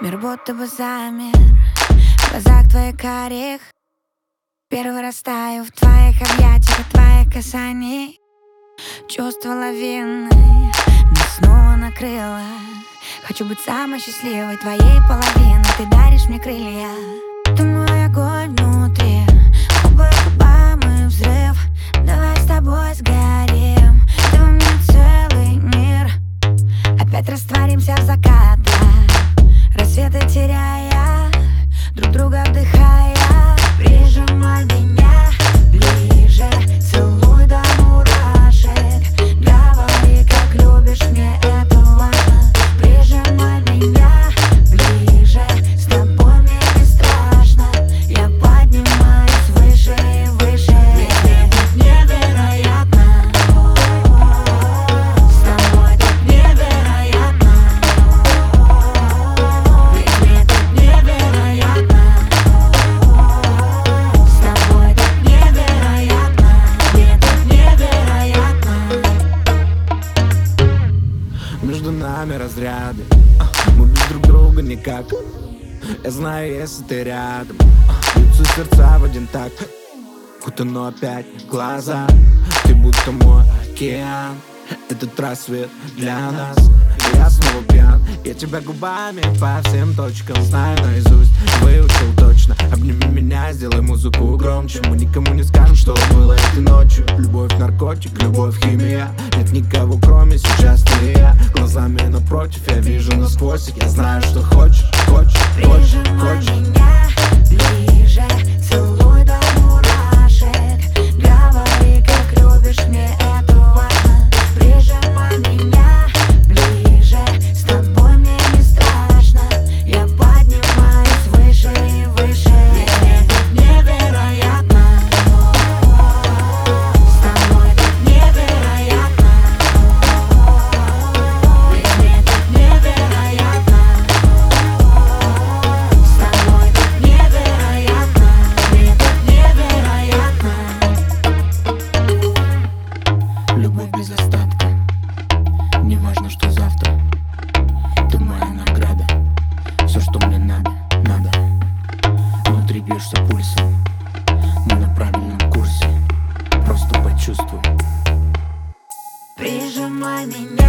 Мир будто бы замер. В глазах твоих карих Первый растаю в твоих объятиях От твоих касаний Чувство лавины Нас снова накрыло Хочу быть самой счастливой твоей половиной. Ты даришь мне крылья разряды. А, Мы без друг друга никак. Я знаю, если ты рядом. А, Бьются сердца в один такт. Кутано опять глаза. Ты будто мой океан. Этот рассвет для нас. Я снова пьян. Я тебя губами по всем точкам Знаю. Наизусть, выучил точно. Обними меня, сделай музыку громче. Мы никому не скажем, что было этой ночью. Любовь наркотик, любовь химия. Нет никого кроме сейчас Напротив, я вижу насквозь Я знаю, что хочешь, хочешь, хочешь, хочешь Бьешься пульсом Мы на правильном курсе. Просто почувствуй. Прижимай меня.